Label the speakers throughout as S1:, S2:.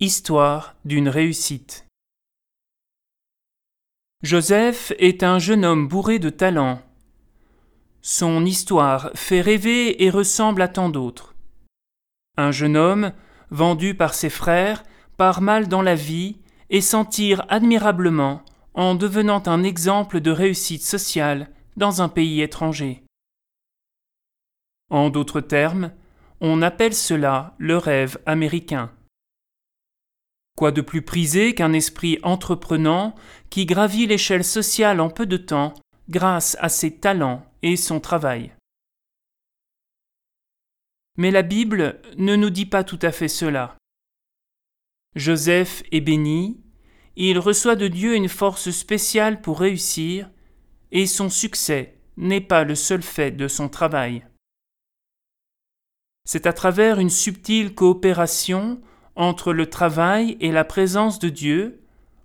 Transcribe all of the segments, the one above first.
S1: Histoire d'une réussite. Joseph est un jeune homme bourré de talent. Son histoire fait rêver et ressemble à tant d'autres. Un jeune homme, vendu par ses frères, part mal dans la vie et s'en tire admirablement en devenant un exemple de réussite sociale dans un pays étranger. En d'autres termes, on appelle cela le rêve américain. Quoi de plus prisé qu'un esprit entreprenant qui gravit l'échelle sociale en peu de temps grâce à ses talents et son travail? Mais la Bible ne nous dit pas tout à fait cela. Joseph est béni, il reçoit de Dieu une force spéciale pour réussir, et son succès n'est pas le seul fait de son travail. C'est à travers une subtile coopération entre le travail et la présence de Dieu,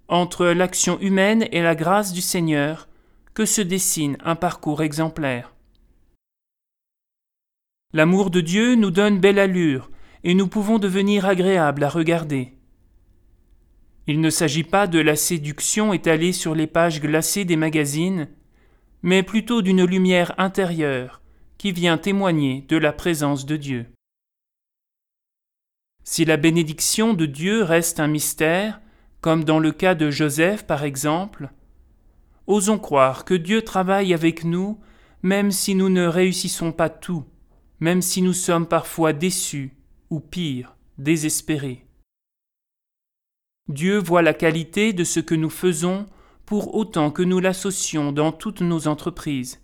S1: entre l'action humaine et la grâce du Seigneur, que se dessine un parcours exemplaire. L'amour de Dieu nous donne belle allure, et nous pouvons devenir agréables à regarder. Il ne s'agit pas de la séduction étalée sur les pages glacées des magazines, mais plutôt d'une lumière intérieure qui vient témoigner de la présence de Dieu. Si la bénédiction de Dieu reste un mystère, comme dans le cas de Joseph par exemple, osons croire que Dieu travaille avec nous même si nous ne réussissons pas tout, même si nous sommes parfois déçus ou pire, désespérés. Dieu voit la qualité de ce que nous faisons pour autant que nous l'associons dans toutes nos entreprises.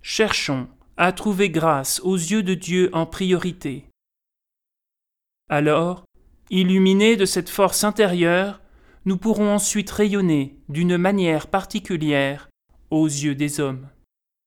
S1: Cherchons à trouver grâce aux yeux de Dieu en priorité. Alors, illuminés de cette force intérieure, nous pourrons ensuite rayonner d'une manière particulière aux yeux des hommes.